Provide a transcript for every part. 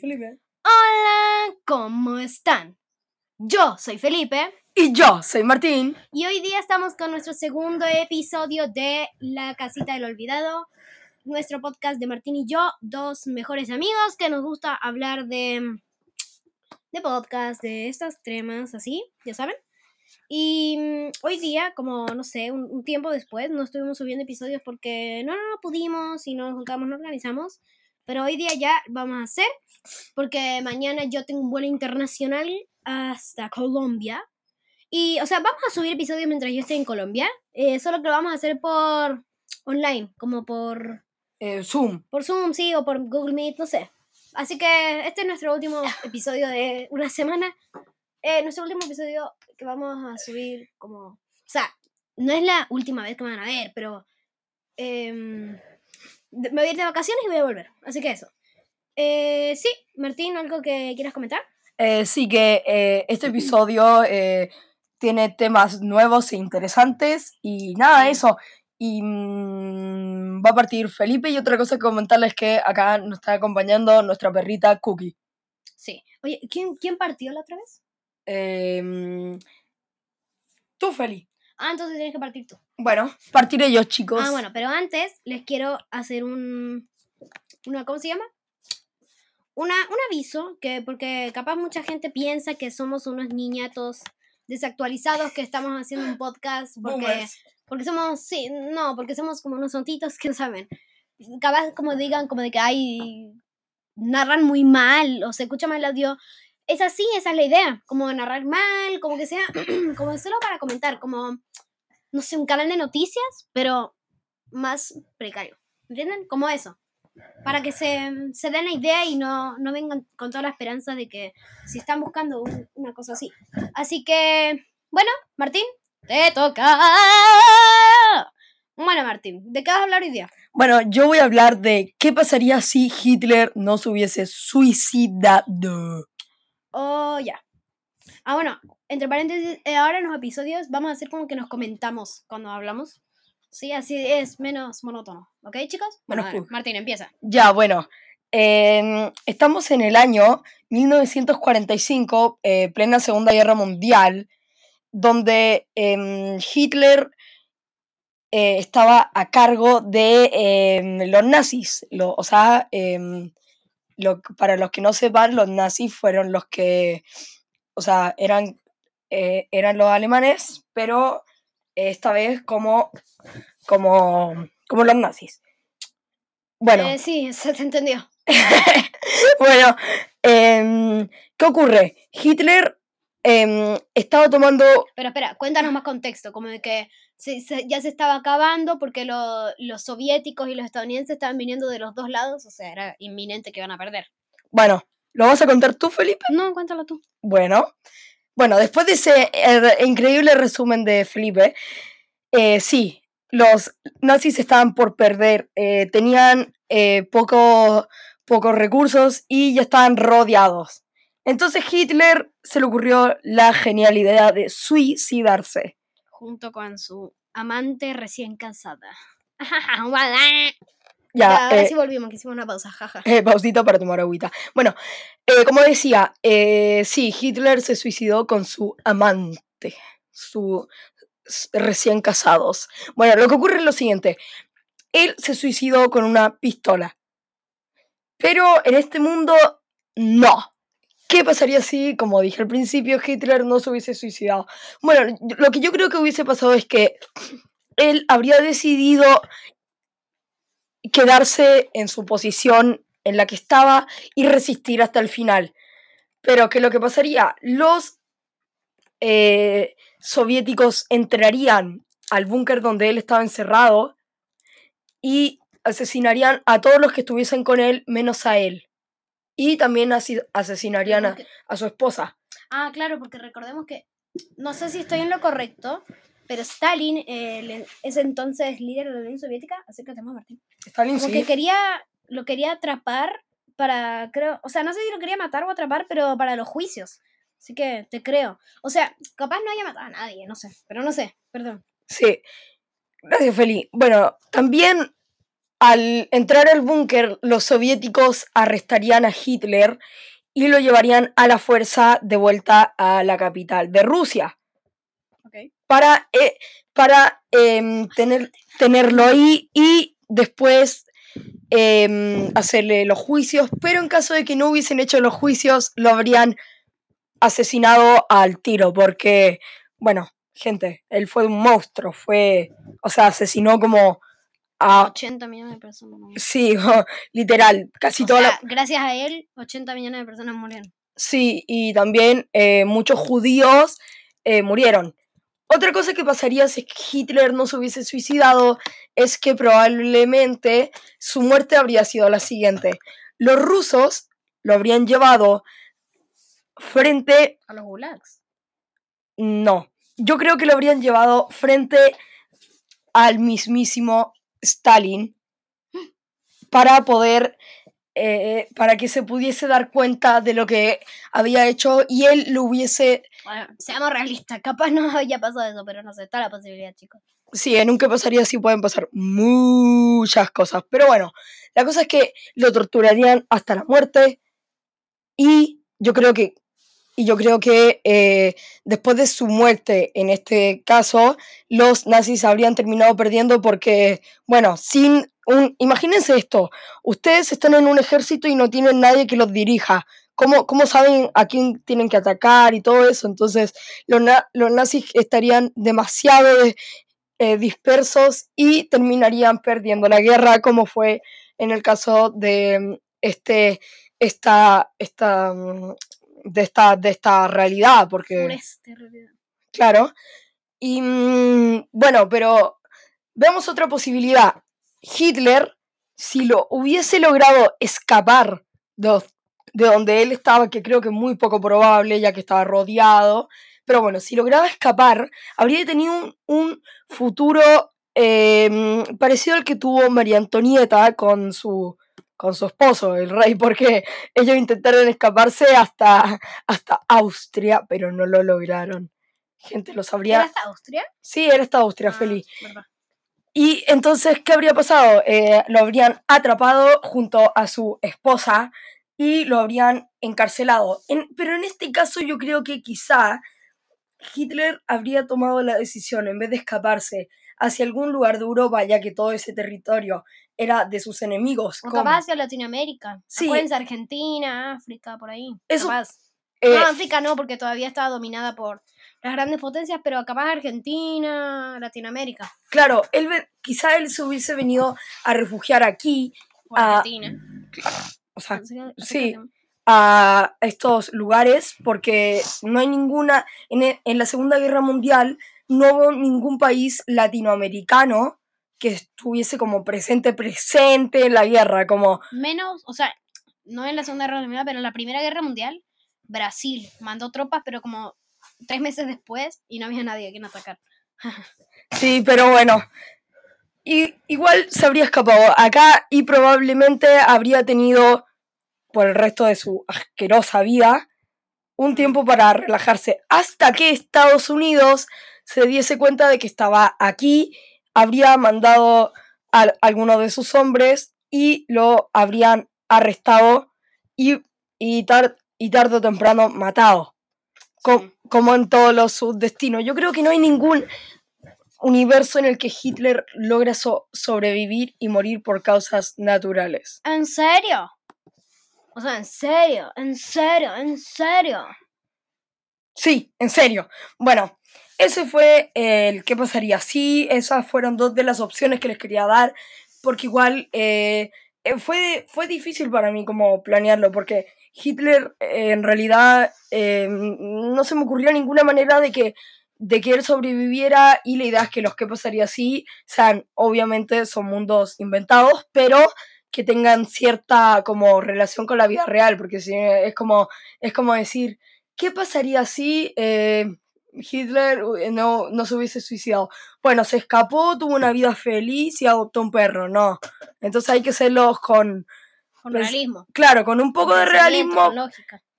Felipe. Hola, ¿cómo están? Yo soy Felipe Y yo soy Martín. y hoy día estamos con nuestro segundo episodio de La Casita del Olvidado, nuestro podcast de Martín y yo, dos mejores amigos que nos gusta hablar de, de podcast, de estas temas así, ya saben. Y mm, hoy día, como no sé, un, un tiempo después, no estuvimos subiendo episodios porque no, no, no pudimos y no nos juntamos, no organizamos. Pero hoy día ya vamos a hacer, porque mañana yo tengo un vuelo internacional hasta Colombia. Y, o sea, vamos a subir episodios mientras yo esté en Colombia, eh, solo que lo vamos a hacer por online, como por, Eh, Zoom. por Zoom, sí, o por Google Meet, no sé. Así que este es nuestro último episodio de una semana. Eh, nuestro último episodio que vamos a subir como... O sea, no es la última vez que me van a ver, pero... em, me voy a ir de vacaciones y voy a volver. Así que eso. Eh, sí, Martín, ¿algo que quieras comentar? Eh, sí que eh, este episodio eh, tiene temas nuevos e interesantes y nada, eso. Y mm, va a partir Felipe y otra cosa que comentarles es que acá nos está acompañando nuestra perrita Cookie. Sí. Oye, ¿quién, quién partió la otra vez? Eh, tú, Feli. Ah, entonces tienes que partir tú. Bueno, partiré yo, chicos. Ah, bueno, pero antes les quiero hacer un. Una, ¿Cómo se llama? Una, un aviso, que porque capaz mucha gente piensa que somos unos niñatos desactualizados que estamos haciendo un podcast porque, Boomers. porque somos, sí, no, porque somos como unos tontitos que no saben. Capaz como digan como de que hay narran muy mal o se escucha mal el audio. Es así, esa es la idea, como narrar mal, como que sea, como solo para comentar, como, no sé, un canal de noticias, pero más precario. ¿Entienden? Como eso. Para que se, se den la idea y no, no vengan con toda la esperanza de que si están buscando un- una cosa así. Así que, bueno, Martín, te toca. Bueno, Martín, ¿de qué vas a hablar hoy día? Bueno, yo voy a hablar de qué pasaría si Hitler no se hubiese suicidado. Oh, ya. Ah, bueno, entre paréntesis, eh, ahora en los episodios vamos a hacer como que nos comentamos cuando hablamos. Sí, así es menos monótono. ¿Ok, chicos? Bueno, ver. Martín, empieza. Ya, bueno. em, estamos en el año 1945, eh, plena Segunda Guerra Mundial, donde em, Hitler eh, estaba a cargo de em, los nazis. Lo- o sea, lo- para los que no sepan, los nazis fueron los que, o sea, eran, eh, eran los alemanes, pero esta vez como, como, como los nazis. Bueno. Eh, sí, se te entendió. bueno, em, ¿qué ocurre? Hitler em, estaba tomando. Pero espera, cuéntanos más contexto, como de que se- se- ya se estaba acabando porque lo- los soviéticos y los estadounidenses estaban viniendo de los dos lados, o sea, era inminente que iban a perder. Bueno, ¿lo vas a contar tú, Felipe? No, cuéntalo tú. Bueno, bueno, después de ese eh, increíble resumen de Felipe, eh, sí, los nazis estaban por perder, eh, tenían eh, poco- pocos recursos y ya estaban rodeados. Entonces Hitler se le ocurrió la genial idea de suicidarse. Junto con su amante recién casada. Ya, Ya, ahora eh, sí volvimos, que hicimos una pausa, jaja. Eh, pausita para tomar agüita. Bueno, eh, como decía, sí, Hitler se suicidó con su amante, su recién casados. Bueno, lo que ocurre es lo siguiente. Él se suicidó con una pistola. Pero en este mundo, no. ¿Qué pasaría si, como dije al principio, Hitler no se hubiese suicidado? Bueno, lo que yo creo que hubiese pasado es que él habría decidido quedarse en su posición en la que estaba y resistir hasta el final. Pero que lo que pasaría, los eh, soviéticos entrarían al búnker donde él estaba encerrado y asesinarían a todos los que estuviesen con él menos a él. Y también asesinarían a, a su esposa. Ah, claro, porque recordemos que, no sé si estoy en lo correcto, pero Stalin, eh, el- ese entonces líder de la Unión Soviética, acércate más, Martín, Stalin como sí. que quería, lo quería atrapar para, creo, o sea, no sé si lo quería matar o atrapar, pero para los juicios. Así que te creo. O sea, capaz no haya matado a nadie, no sé, pero no sé, perdón. Sí. Gracias, Feli. Bueno, también al entrar al búnker, los soviéticos arrestarían a Hitler y lo llevarían a la fuerza de vuelta a la capital de Rusia. Para, eh, para em, tener, tenerlo ahí y después em, hacerle los juicios, pero en caso de que no hubiesen hecho los juicios, lo habrían asesinado al tiro, porque, bueno, gente, él fue un monstruo, fue, o sea, asesinó como a... 80 millones de personas. Sí, literal, casi toda Gracias a él, 80 millones de personas murieron. Sí, y también eh, muchos judíos eh, murieron. Otra cosa que pasaría si Hitler no se hubiese suicidado es que probablemente su muerte habría sido la siguiente. Los rusos lo habrían llevado frente... A los gulags. No, yo creo que lo habrían llevado frente al mismísimo Stalin para poder, eh, para que se pudiese dar cuenta de lo que había hecho y él lo hubiese... Bueno, seamos realistas, capaz no haya pasado eso, pero no sé, está la posibilidad, chicos. Sí, en un que pasaría así pueden pasar muchas cosas, pero bueno, la cosa es que lo torturarían hasta la muerte y yo creo que y yo creo que eh, después de su muerte, en este caso, los nazis habrían terminado perdiendo porque, bueno, sin un... Imagínense esto, ustedes están en un ejército y no tienen nadie que los dirija. ¿Cómo, cómo saben a quién tienen que atacar y todo eso? Entonces, los, los nazis estarían demasiado eh, dispersos y terminarían perdiendo la guerra, como fue en el caso de este, esta, esta mm, de esta, de esta realidad, porque... Claro. Y mm, bueno, pero veamos otra posibilidad. Hitler, si lo hubiese logrado escapar de, de donde él estaba, que creo que es muy poco probable, ya que estaba rodeado, pero bueno, si lograba escapar, habría tenido un, futuro em, parecido al que tuvo María Antonieta con su con su esposo, el rey, porque ellos intentaron escaparse hasta, hasta Austria, pero no lo lograron. Gente, lo sabría. ¿Era hasta Austria? Sí, era hasta Austria, ah, feliz. Y entonces, ¿qué habría pasado? Eh, lo habrían atrapado junto a su esposa y lo habrían encarcelado. pero en este caso yo creo que quizá Hitler habría tomado la decisión, en vez de escaparse hacia algún lugar de Europa, ya que todo ese territorio era de sus enemigos. O capaz hacia Latinoamérica. Sí. Argentina, África, por ahí. Eso, eh, no, África no, porque todavía estaba dominada por las grandes potencias, pero capaz Argentina, Latinoamérica. Claro, él quizá él se hubiese venido a refugiar aquí. a, Argentina. O sea, sí, a estos lugares, porque no hay ninguna, en, en la Segunda Guerra Mundial no hubo ningún país latinoamericano que estuviese como presente, presente en la guerra, como... Menos, o sea, no en la Segunda Guerra Mundial, pero en la Primera Guerra Mundial, Brasil mandó tropas, pero como tres meses después y no había nadie a quien atacar. sí, pero bueno, y, igual se habría escapado. Acá y probablemente habría tenido, por el resto de su asquerosa vida, un tiempo para relajarse hasta que Estados Unidos se diese cuenta de que estaba aquí habría mandado a alguno de sus hombres y lo habrían arrestado y, y, y tarde o temprano matado. como en todos los destinos. Yo creo que no hay ningún universo en el que Hitler logra sobrevivir y morir por causas naturales. ¿En serio? O sea, en serio, en serio, en serio. Sí, en serio. Bueno, ese fue el qué pasaría. Sí, esas fueron dos de las opciones que les quería dar, porque igual eh, eh, fue, fue difícil para mí como planearlo, porque Hitler eh, en realidad no se me ocurrió ninguna manera de que, de que él sobreviviera y la idea es que los que pasaría sí sean, obviamente son mundos inventados, pero que tengan cierta como relación con la vida real, porque si, es, como, es como decir, ¿qué pasaría si... Hitler no, no se hubiese suicidado. Bueno, se escapó, tuvo una vida feliz y adoptó un perro, no. Entonces hay que hacerlos con... Con pues, realismo. Claro, con un poco de realismo,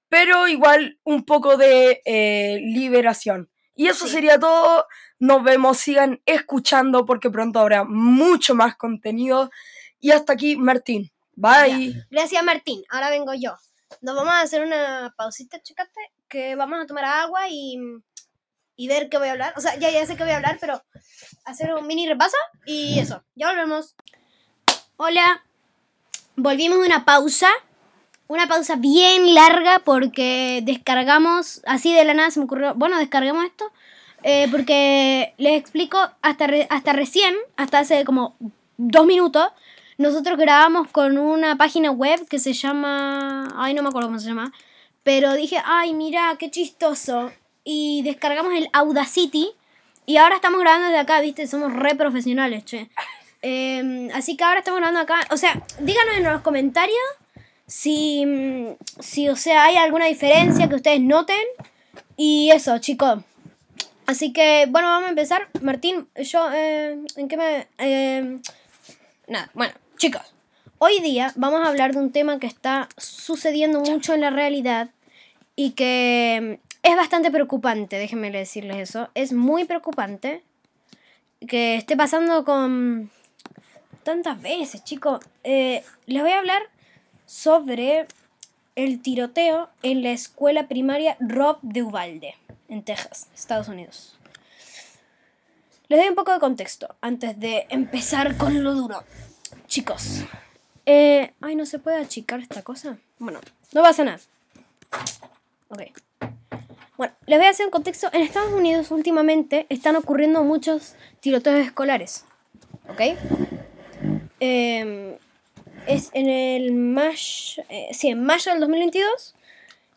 pero igual un poco de eh, liberación. Y eso sería todo. Nos vemos, sigan escuchando porque pronto habrá mucho más contenido. Y hasta aquí, Martín. Bye. Gracias, Martín. Ahora vengo yo. Nos vamos a hacer una pausita, chicate, que vamos a tomar agua y, y ver qué voy a hablar. O sea, ya, ya sé qué voy a hablar, pero hacer un mini repaso y eso. Ya volvemos. Hola. Volvimos de una pausa. Una pausa bien larga porque descargamos, así de la nada se me ocurrió, bueno, descargamos esto, eh, porque les explico, hasta, re- hasta recién, hasta hace como dos minutos, nosotros grabamos con una página web que se llama, ay no me acuerdo cómo se llama, pero dije, ay mira, qué chistoso, y descargamos el Audacity, y ahora estamos grabando desde acá, viste, somos re profesionales, che. Eh, así que ahora estamos grabando acá. O sea, díganos en los comentarios si, mm, si, o sea, hay alguna diferencia que ustedes noten. Y eso, chicos. Así que, bueno, vamos a empezar. Martín, yo, eh, ¿en qué me...? eh, nada, bueno, chicos. Hoy día vamos a hablar de un tema que está sucediendo mucho en la realidad y que mm, es bastante preocupante, déjenme decirles eso. Es muy preocupante que esté pasando con tantas veces, chicos. Eh, les voy a hablar sobre el tiroteo en la escuela primaria Rob de Uvalde, en Texas, Estados Unidos. Les doy un poco de contexto antes de empezar con lo duro. Chicos, eh, ay, ¿no se puede achicar esta cosa? Bueno, no pasa nada. Ok. Bueno, les voy a hacer un contexto. En Estados Unidos últimamente están ocurriendo muchos tiroteos escolares. ¿Ok? Eh, es en el mayo, eh, sí, en mayo del 2022,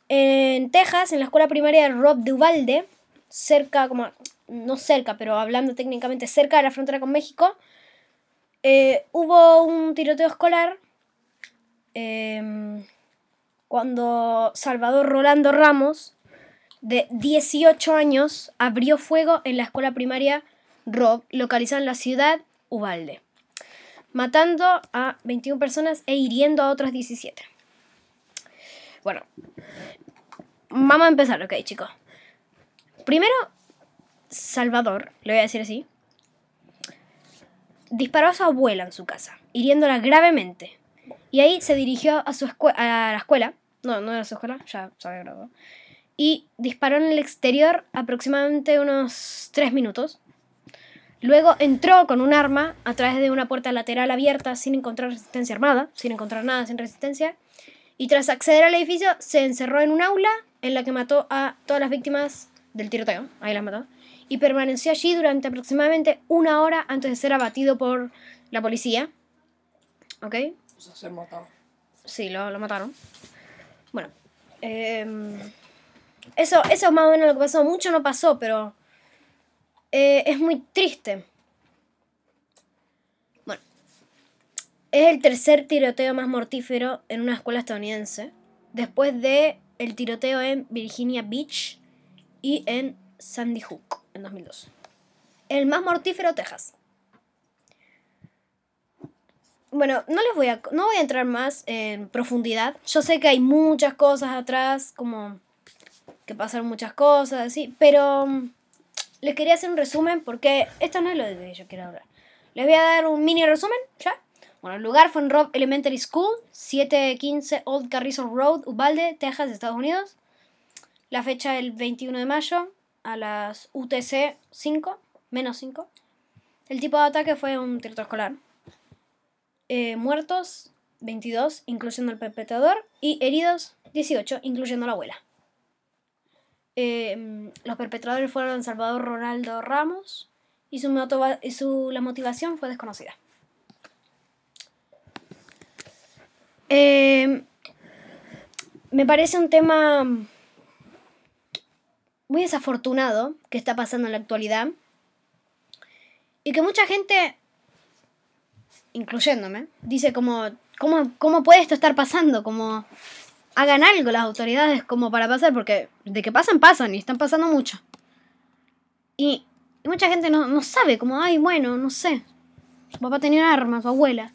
en Texas, en la escuela primaria de Rob de Uvalde, cerca, como, no cerca, pero hablando técnicamente cerca de la frontera con México, eh, hubo un tiroteo escolar eh, cuando Salvador Rolando Ramos, de 18 años, abrió fuego en la escuela primaria Rob, localizada en la ciudad Uvalde matando a 21 personas e hiriendo a otras 17. Bueno, vamos a empezar, ok, chicos. Primero, Salvador, le voy a decir así, disparó a su abuela en su casa, hiriéndola gravemente. Y ahí se dirigió a, su a la escuela, no, no era su escuela, ya se había y disparó en el exterior aproximadamente unos 3 minutos. Luego entró con un arma a través de una puerta lateral abierta sin encontrar resistencia armada, sin encontrar nada sin resistencia. Y tras acceder al edificio se encerró en un aula en la que mató a todas las víctimas del tiroteo. Ahí las mató. Y permaneció allí durante aproximadamente una hora antes de ser abatido por la policía. ¿Ok? O sea, se. Sí, lo, lo mataron. Bueno. em, eso, eso es más o menos lo que pasó. Mucho no pasó, pero eh, es muy triste. Bueno. Es el tercer tiroteo más mortífero en una escuela estadounidense. Después de el tiroteo en Virginia Beach y en Sandy Hook en 2002. El más mortífero, Texas. Bueno, no les voy a, no voy a entrar más en profundidad. Yo sé que hay muchas cosas atrás, como que pasaron muchas cosas, así, pero mm, les quería hacer un resumen porque esto no es lo que yo quiero hablar. Les voy a dar un mini resumen, ¿ya? Bueno, el lugar fue en Robb Elementary School, 715 Old Carrizo Road, Uvalde, Texas, Estados Unidos. La fecha el 21 de mayo a las UTC 5, menos 5. El tipo de ataque fue un tiroteo escolar. Eh, muertos 22, incluyendo el perpetrador, y heridos 18, incluyendo la abuela. Eh, los perpetradores fueron Salvador Ronaldo Ramos y su, la motivación fue desconocida. Eh, me parece un tema muy desafortunado que está pasando en la actualidad y que mucha gente, incluyéndome, dice como, ¿cómo, cómo puede esto estar pasando? Como hagan algo las autoridades como para pasar, porque de que pasan, pasan y están pasando mucho. Y, mucha gente no, no sabe, como, ay, bueno, no sé, su papá tenía un arma, su abuela.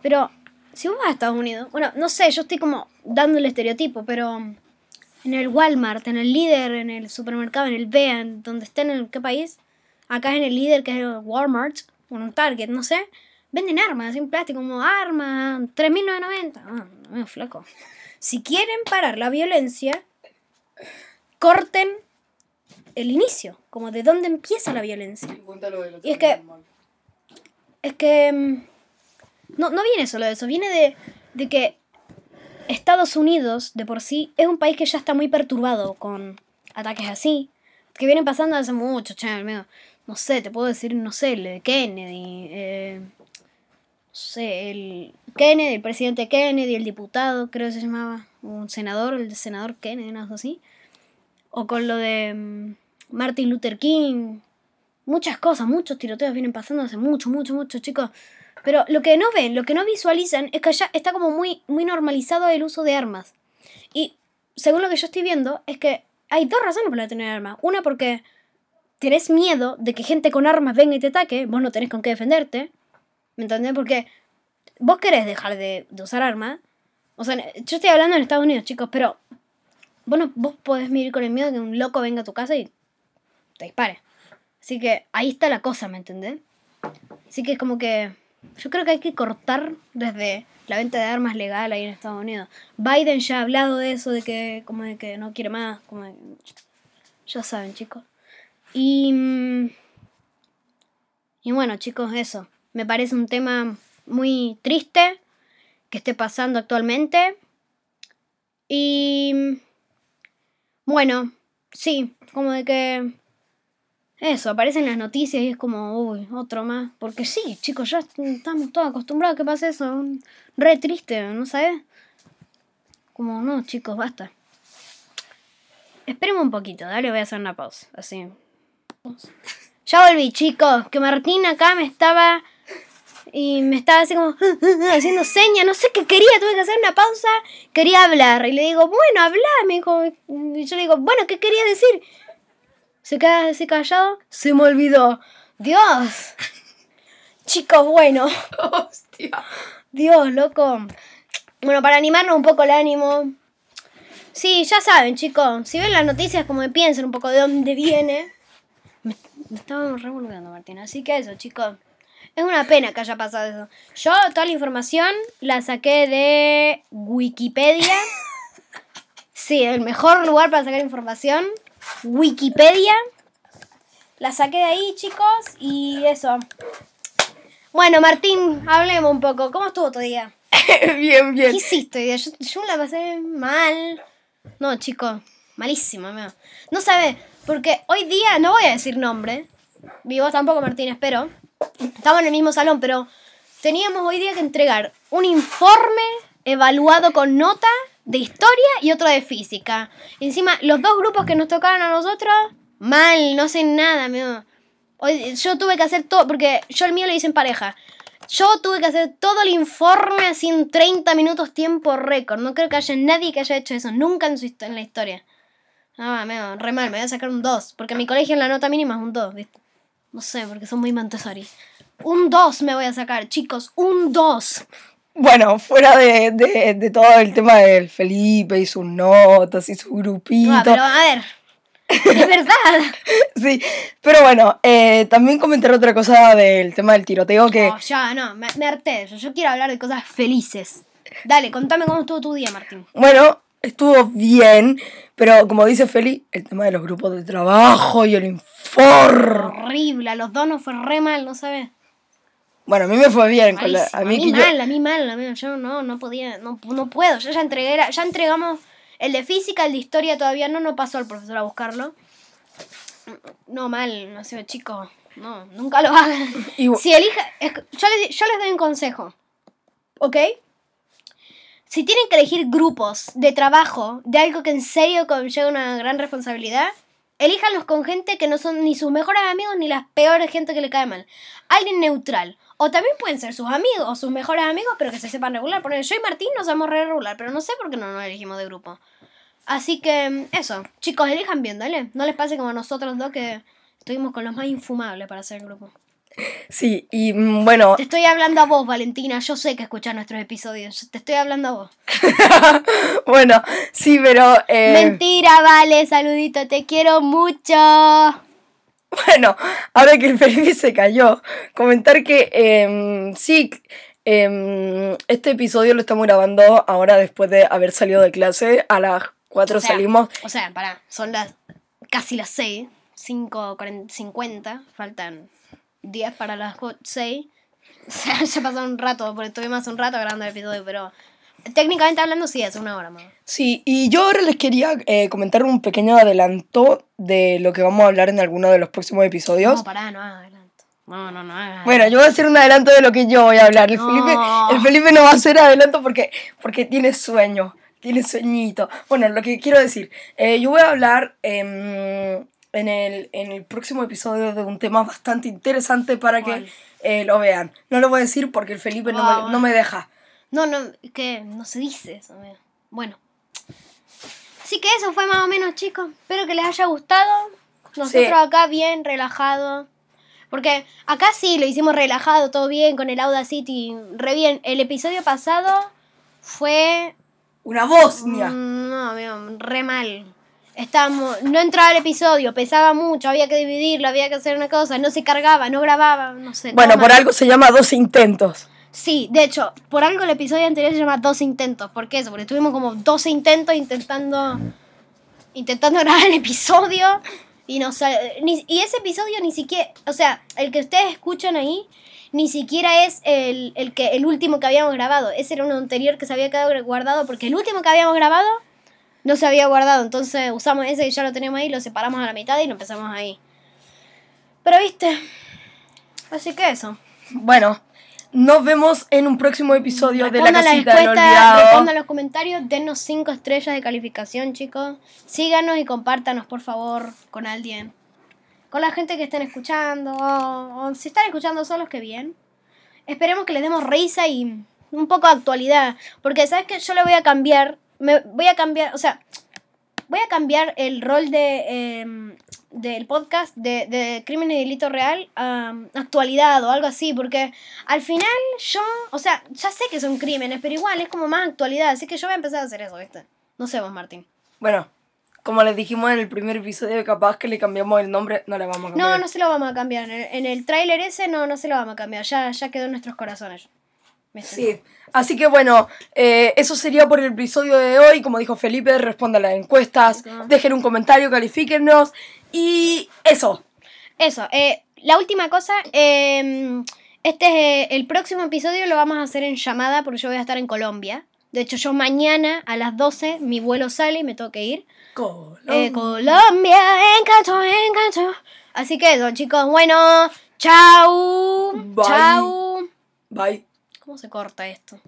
Pero si vos vas a Estados Unidos, bueno, no sé, yo estoy como dando el estereotipo, pero en el Walmart, en el líder, en el supermercado, en el BEA, donde estén en qué país, acá en el líder que es el Walmart, o un Target, no sé, venden armas, en plástico, como armas, 3.990. Ah, no, flaco. Si quieren parar la violencia, corten el inicio, como de dónde empieza la violencia. Y es que, es que, mm, no, no viene solo de eso, viene de, de que Estados Unidos, de por sí, es un país que ya está muy perturbado con ataques así, que vienen pasando hace mucho, che. No sé, te puedo decir, no sé, el de Kennedy, eh, sé, el Kennedy, el presidente Kennedy, el diputado, creo que se llamaba, un senador, el senador Kennedy, algo así. O con lo de mm, Martin Luther King. Muchas cosas, muchos tiroteos vienen pasando hace mucho, mucho, mucho, chicos. Pero lo que no ven, lo que no visualizan es que ya está como muy, muy normalizado el uso de armas. Y según lo que yo estoy viendo, es que hay dos razones para tener armas. Una porque tenés miedo de que gente con armas venga y te ataque, vos no tenés con qué defenderte. ¿Me entendés? Porque vos querés dejar de, usar armas. O sea, yo estoy hablando en Estados Unidos, chicos, pero vos, vos podés vivir con el miedo de que un loco venga a tu casa y te dispare. Así que ahí está la cosa, ¿me entendés? Así que es como que yo creo que hay que cortar desde la venta de armas legal ahí en Estados Unidos. Biden ya ha hablado de eso, de que como de que no quiere más, como ya saben, chicos. Y mm, y bueno, chicos, eso. Me parece un tema muy triste que esté pasando actualmente. Y bueno, sí, como de que eso, aparecen las noticias y es como, uy, otro más. Porque sí, chicos, ya estamos todos acostumbrados a que pase eso. Re triste, ¿no sabes? Como, no, chicos, basta. Esperemos un poquito, dale, voy a hacer una pausa. Así. Ya volví, chicos. Que Martín acá me estaba. Y me estaba así como haciendo señas, no sé qué quería, tuve que hacer una pausa, quería hablar. Y le digo, bueno, habla, me dijo. Y yo le digo, bueno, ¿qué quería decir? Se queda así callado. Se me olvidó. Dios. Chicos, bueno. Hostia. Dios, loco. Bueno, para animarnos un poco el ánimo. Sí, ya saben, chicos. Si ven las noticias, como que piensen un poco de dónde viene. Me, estaba revolviendo, Martina. Así que eso, chicos. Es una pena que haya pasado eso. Yo toda la información la saqué de Wikipedia. Sí, el mejor lugar para sacar información. Wikipedia. La saqué de ahí, chicos, y eso. Bueno, Martín, hablemos un poco. ¿Cómo estuvo tu día? bien, bien. ¿Qué hiciste? Yo, yo la pasé mal. No, chicos, malísimo, amigo. No sabes, porque hoy día, no voy a decir nombre, vivo tampoco, Martín, espero. Estamos en el mismo salón, pero teníamos hoy día que entregar un informe evaluado con nota de historia y otro de física. Encima, los dos grupos que nos tocaron a nosotros, mal, no sé nada, amigo. Hoy, yo tuve que hacer todo, porque yo el mío lo hice en pareja. Yo tuve que hacer todo el informe así en 30 minutos tiempo récord. No creo que haya nadie que haya hecho eso, nunca en, su, en la historia. Ah, amigo, re mal, me voy a sacar un 2. Porque en mi colegio en la nota mínima es un 2, No sé, porque son muy Montessori. Un 2 me voy a sacar, chicos, un 2. Bueno, fuera de, de, todo el tema del Felipe y sus notas y su grupito. Ah, pero a ver, es verdad. sí, pero bueno, eh, también comentar otra cosa del tema del tiroteo que... No, ya, no, me, me harté. Yo, yo quiero hablar de cosas felices. Dale, contame cómo estuvo tu día, Martín. Bueno, estuvo bien, pero como dice Feli, el tema de los grupos de trabajo y el informe. Horrible, a los dos nos fue re mal, ¿no sabes? Bueno, a mí me fue bien. Con la, a, mí, mal, a mí mal, a mí yo no, no podía, no, no puedo. Yo ya entregué, ya entregamos el de física, el de historia todavía no, no pasó el profesor a buscarlo. No, mal, no sé, chicos, no, nunca lo hagan. Si elija, yo les, yo les doy un consejo, ¿ok? Si tienen que elegir grupos de trabajo de algo que en serio conlleva una gran responsabilidad, elíjanlos con gente que no son ni sus mejores amigos ni las peores gente que le cae mal. Alguien neutral. O también pueden ser sus amigos o sus mejores amigos, pero que se sepan regular. Porque yo y Martín nos sabemos re regular, pero no sé por qué no nos elegimos de grupo. Así que, eso. Chicos, elijan bien, dale. No les pase como a nosotros dos que estuvimos con los más infumables para hacer el grupo. Sí, y mm, bueno. Te estoy hablando a vos, Valentina. Yo sé que escuchas nuestros episodios. Te estoy hablando a vos. bueno, sí, pero. Eh... Mentira, vale, saludito. Te quiero mucho. Bueno, ahora que el Felipe se cayó, comentar que em, sí, em, este episodio lo estamos grabando ahora después de haber salido de clase. A las 4 O sea, salimos. O sea, pará, son las casi las 6, 5, 50, faltan 10 para las 6. O sea, ya pasó un rato, porque estuvimos hace un rato grabando el episodio, pero técnicamente hablando sí, es una hora más. Sí, y yo ahora les quería eh, comentar un pequeño adelanto de lo que vamos a hablar en alguno de los próximos episodios. No, pará, no adelanto. No, no, no hagas Bueno, yo voy a hacer un adelanto de lo que yo voy a hablar. El, No. Felipe, el Felipe no va a hacer adelanto porque, porque tiene sueño, tiene sueñito. Bueno, lo que quiero decir, eh, yo voy a hablar em, en, el, en el próximo episodio de un tema bastante interesante para ¿Cuál? que eh, lo vean. No lo voy a decir porque el Felipe no, Ah, me, no me deja. No, no, que no se dice eso. Bueno. Así que eso fue más o menos, chicos. Espero que les haya gustado. Nosotros Sí. acá bien, relajado. Porque acá sí lo hicimos relajado, todo bien, con el Audacity, re bien. El episodio pasado fue... Una Bosnia. mm, No, amigo, re mal. Estábamos, no entraba el episodio, pesaba mucho, había que dividirlo, había que hacer una cosa, no se cargaba, no grababa, no sé. Bueno, por mal. algo se llama dos intentos. Sí, de hecho, por algo el episodio anterior se llama 12 intentos. ¿Por qué eso? Porque tuvimos como 12 intentos intentando intentando grabar el episodio y no sale- ni- y ese episodio ni siquiera, o sea, el que ustedes escuchan ahí ni siquiera es el, el que el último que habíamos grabado. Ese era uno anterior que se había quedado guardado porque el último que habíamos grabado no se había guardado. Entonces usamos ese y ya lo teníamos ahí, lo separamos a la mitad y lo empezamos ahí. Pero viste, así que eso. Bueno, nos vemos en un próximo episodio de La Casita del Olvidado. respondan los comentarios, denos 5 estrellas de calificación, chicos. Síganos y compártanos, por favor, con alguien. Con la gente que estén escuchando. O, o si están escuchando solos, que bien. Esperemos que les demos risa y un poco de actualidad. Porque, ¿sabes qué? Yo le voy a cambiar. Me voy a cambiar, o sea, voy a cambiar el rol de em, del podcast de, de crimen y delito real a actualidad o algo así, porque al final yo, o sea, ya sé que son crímenes, pero igual es como más actualidad, así que yo voy a empezar a hacer eso, ¿viste? No sé vos, Martín. Bueno, como les dijimos en el primer episodio, capaz que le cambiamos el nombre, no le vamos a cambiar. No, no se lo vamos a cambiar. En el, el tráiler ese no, no se lo vamos a cambiar. Ya, ya quedó en nuestros corazones. Sí, así que bueno, eh, eso sería por el episodio de hoy. Como dijo Felipe, respondan las encuestas, dejen un comentario, califíquennos y eso. Eso, eh, la última cosa, eh, este es eh, el próximo episodio lo vamos a hacer en llamada porque yo voy a estar en Colombia. De hecho, yo mañana a las 12 mi vuelo sale y me tengo que ir. Eh, Colombia, encanto, encanto. Así que eso, chicos. Bueno, chau. Bye. Chau. Bye. ¿Cómo se corta esto?